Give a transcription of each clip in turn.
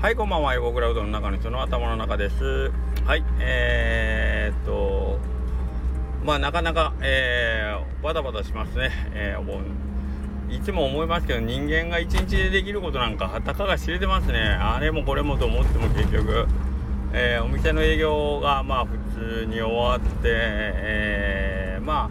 はい、こんばんは。横クラウドの中の人の頭の中です。はい、えー、っと、まあ、なかなか、えー、バタバタしますね。えー、お盆。いつも思いますけど、人間が一日でできることなんか、たかが知れてますね。あれもこれもと思っても結局、えー、お店の営業が、まあ、普通に終わって、えー、ま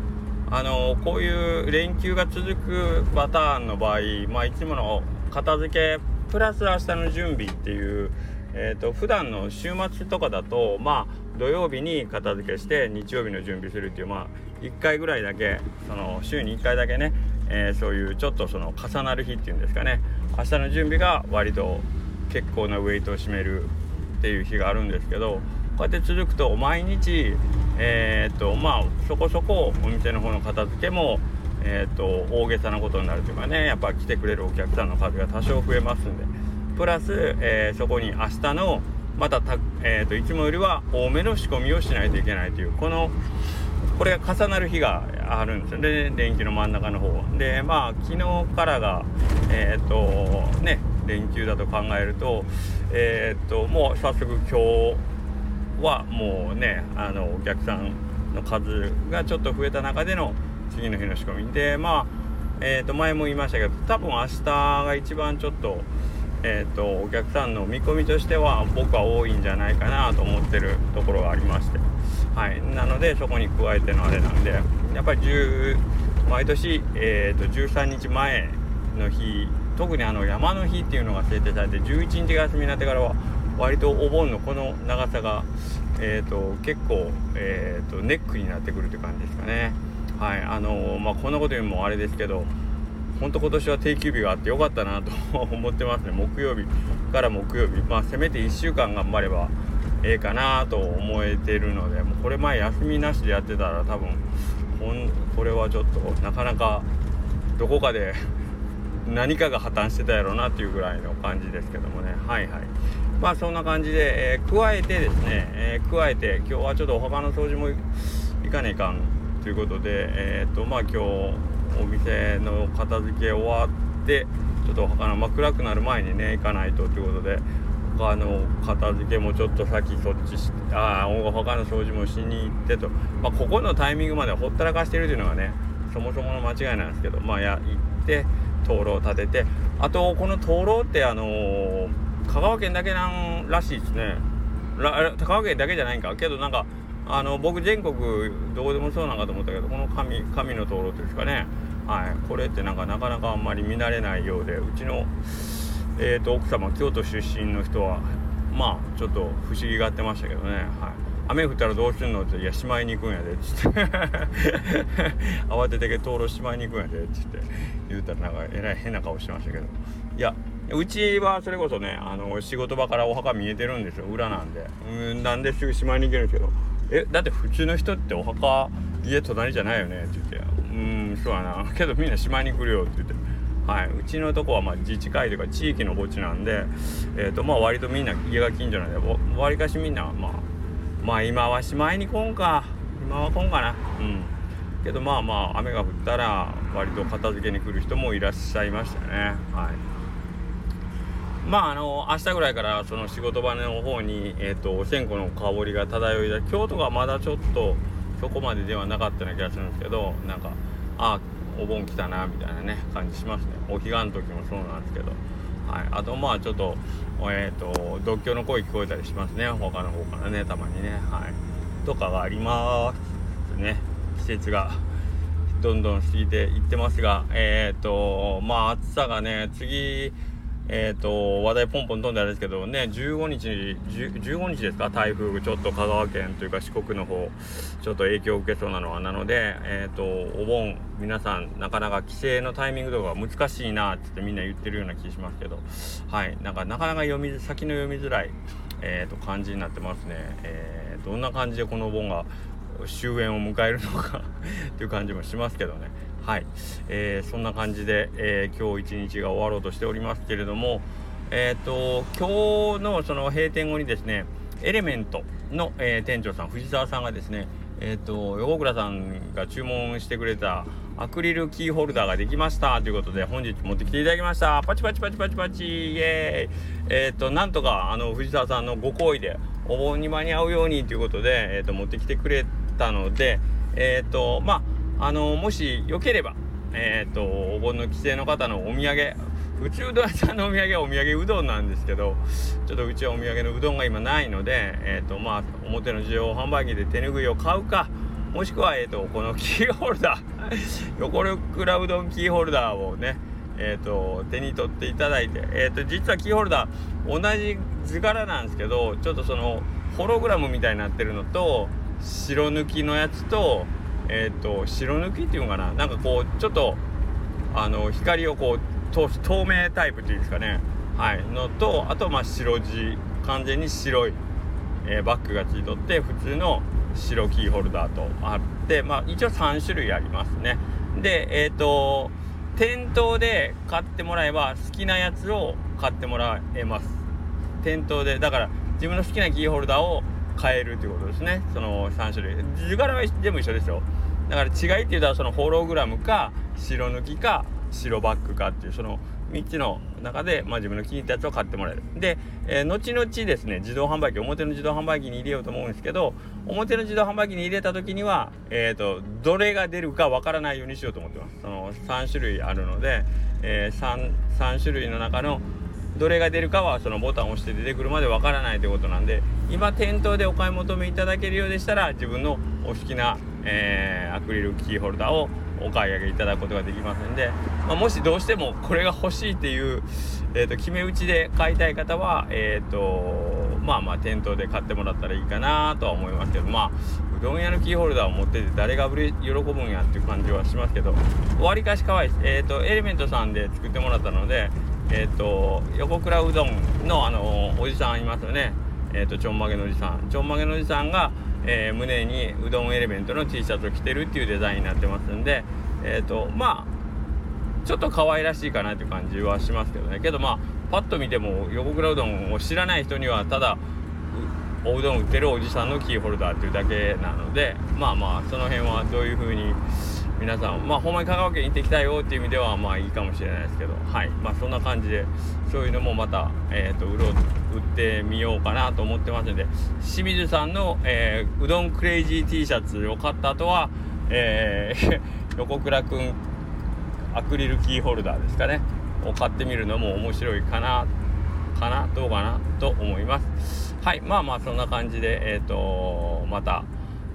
あ、あのこういう連休が続くパターンの場合、まあ、いつもの片付けプラス明日の準備っていう、えーと、普段の週末とかだとまあ土曜日に片付けして日曜日の準備するっていうまあ1回ぐらいだけその週に1回だけね、えー、そういうちょっとその重なる日っていうんですかね。明日の準備が割と結構なウェイトを占めるっていう日があるんですけどこうやって続くと毎日えー、っとまあそこそこお店の方の片付けもえーと、大げさなことになるというかねやっぱ来てくれるお客さんの数が多少増えますんでプラス、えー、そこに明日のまたえーと、いつもよりは多めの仕込みをしないといけないというこのこれが重なる日があるんですよね連休の真ん中の方は。でまあ昨日からがえっ、ー、とね連休だと考えるとえっ、ー、ともう早速今日はもうねあのお客さんの数がちょっと増えた中での次の日の仕込み。でまあえー、と前も言いましたけど多分明日が一番ちょっと,、えーと、お客さんの見込みとしては僕は多いんじゃないかなと思ってるところがありまして、はい、なのでそこに加えてのあれなんでやっぱり10毎年、えーと、13日前の日特にあの山の日っていうのが制定されて11日が休みになってからは割とお盆のこの長さが、えーと、結構、えー、とネックになってくるという感じですかね。はいあのー、まあこんなこと言うのもあれですけど本当今年は定休日があってよかったなと 思ってますね。木曜日から木曜日。まあせめて1週間頑張ればええかなと思えてるのでもうこれ前休みなしでやってたら多分こんこれはちょっとなかなかどこかで 何かが破綻してたやろうなっていうぐらいの感じですけどもね。はいはい。まあそんな感じで、えー、加えてですね、えー、加えて今日はちょっとお墓の掃除も行かねえかんということで、えーとまあ、今日お店の片付け終わってちょっと他の、まあ、暗くなる前にね行かないとということで他の片付けもちょっと先そっちしてあ他の掃除もしに行ってと、まあ、ここのタイミングまでほったらかしてるというのがねそもそもの間違いなんですけどまあや行って灯籠を立ててあとこの灯籠ってあのー、香川県だけなんらしいですね。香川県だけじゃないんか。けどなんかあの僕全国どこでもそうなんかと思ったけどこの神神の灯籠ですかね。はい。これってなんかなかなかあんまり見慣れないようでうちの、えーと、奥様京都出身の人はまあちょっと不思議がってましたけどね。はい。雨降ったらどうすんのって「いやしまいに行くんやで」っつって。慌ててけ灯籠しまいに行くんやでっつって言うたらなんかえらい変な顔してましたけど。いやうちはそれこそねあの仕事場からお墓見えてるんですよ。裏なんで。うんなんですぐしまいに行けるんですけど。えだって普通の人ってお墓家隣じゃないよね？って言って「うんそうやな。けどみんなしまいに来るよ」って言って。はい、うちのとこはまあ自治会というか地域の墓地なんで、えーとまあ、割とみんな家が近所なんでわりかしみんなまあまあ今はしまいに来んか。今は来んかな。うん。けどまあまあ雨が降ったら割と片付けに来る人もいらっしゃいましたね。はい。まああの明日ぐらいからその仕事場の方に、えーと、お線香の香りが漂いだ京都がまだちょっとそこまでではなかったような気がするんですけどなんかあお盆来たなみたいなね感じしますね。お彼岸の時もそうなんですけど、はい、あとまあちょっとえっ、ー、と独協の声聞こえたりしますね。他の方からねたまにね。はい。とかがありますね。季節がどんどん過ぎていってますがえっ、ー、とまあ暑さがね次えっ、ー、と、話題ポンポン飛んであれですけどね、15日、15日ですか、台風、ちょっと香川県というか四国の方、ちょっと影響を受けそうなのは、なので、えっ、ー、と、お盆、皆さん、なかなか帰省のタイミングとか難しいなってってみんな言ってるような気しますけど、はい、なんかなかなか読み、先の読みづらい、えっ、ー、と、感じになってますね。えー、どんな感じでこのお盆が終焉を迎えるのか っていう感じもしますけどね。はい、えー、そんな感じで、えー、今日一日が終わろうとしておりますけれども、えっ、ー、と今日のその閉店後にですねエレメントの、えー、店長さん藤沢さんがですねえっ、ー、と横倉さんが注文してくれたアクリルキーホルダーができましたということで本日持ってきていただきました。パチパチパチパチパチイエーイ。えっ、ー、となんとかあの藤沢さんのご好意でお盆に間に合うようにということで、えーと、持ってきてくれたのでえっ、ー、とまああのもしよければえっ、ー、とお盆の帰省の方のお土産宇宙うどん屋さんのお土産はお土産うどんなんですけどちょっとうちはお土産のうどんが今ないのでえっ、とまあ表の需要販売機で手ぬぐいを買うかもしくは、えーと、このキーホルダー横倉うどんキーホルダーをね、えーと、手に取っていただいて、えーと、実はキーホルダー同じ図柄なんですけどちょっとそのホログラムみたいになってるのと白抜きのやつと,、えー、と白抜きっていうのかな？なんかこうちょっとあの光をこう通す透明タイプっていうんですかねはいのとあとまあ白地完全に白い、えー、バッグがついとって普通の白キーホルダーとあって、まあ、一応3種類ありますね。で、えっ、ー、と、店頭で買ってもらえば好きなやつを買ってもらえます。店頭で、だから自分の好きなキーホルダーを買えるということですね。その3種類。図柄は全部一緒ですよ。だから違いって言ったらそのホログラムか白抜きか白バッグかっていうその3つの中で、まあ、自分の気に入ったやつを買ってもらえる。で、えー、後々ですね、自動販売機、表の自動販売機に入れようと思うんですけど、表の自動販売機に入れた時には、えっ、ー、と、どれが出るかわからないようにしようと思ってます。その3種類あるので、えー、3, 3種類の中のどれが出るかはそのボタンを押して出てくるまでわからないということなんで今店頭でお買い求めいただけるようでしたら自分のお好きな、えー、アクリルキーホルダーをお買い上げいただくことができますんで、まあ、もしどうしてもこれが欲しいっていう、えーと、決め打ちで買いたい方は、えーと、まあまあ店頭で買ってもらったらいいかなとは思いますけどまあうどん屋のキーホルダーを持ってて誰が喜ぶんやっていう感じはしますけどわりかし可愛いです。えっ、ー、とエレメントさんで作ってもらったのでえっ、ー、と横倉うどんのあのおじさんいますよね。えっ、ー、とちょんまげのおじさんちょんまげのおじさんがえー、胸にうどんエレメントの T シャツを着てるっていうデザインになってますんで、えっ、とまあちょっと可愛らしいかなっていう感じはしますけどねけどまあパッと見ても横倉うどんを知らない人にはただおうどん売ってるおじさんのキーホルダーっていうだけなのでまあまあその辺はどういう風に皆さんまあほんまに香川県行ってきたよっていう意味ではまあいいかもしれないですけど。はい。まあそんな感じでそういうのもまたえっ、ー、と売ろう売ってみようかなと思ってますので。清水さんの、えー、うどんクレイジー T シャツを買った後はえー、横倉くんアクリルキーホルダーですかね。を買ってみるのも面白いかなかなどうかなと思います。はい。まあまあそんな感じでえっ、ー、とまた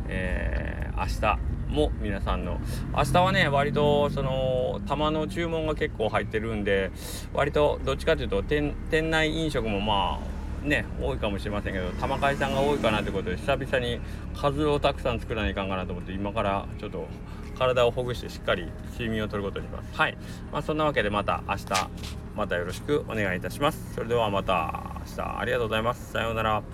えー、明日も皆さんの。明日はね割とその玉の注文が結構入ってるんで割とどっちかというと店内飲食もまあね多いかもしれませんけど玉会さんが多いかなってことで久々に数をたくさん作らないかんかなと思って今からちょっと体をほぐしてしっかり睡眠をとることにします。はい。まあそんなわけでまた明日またよろしくお願いいたします。それではまた明日ありがとうございます。さようなら。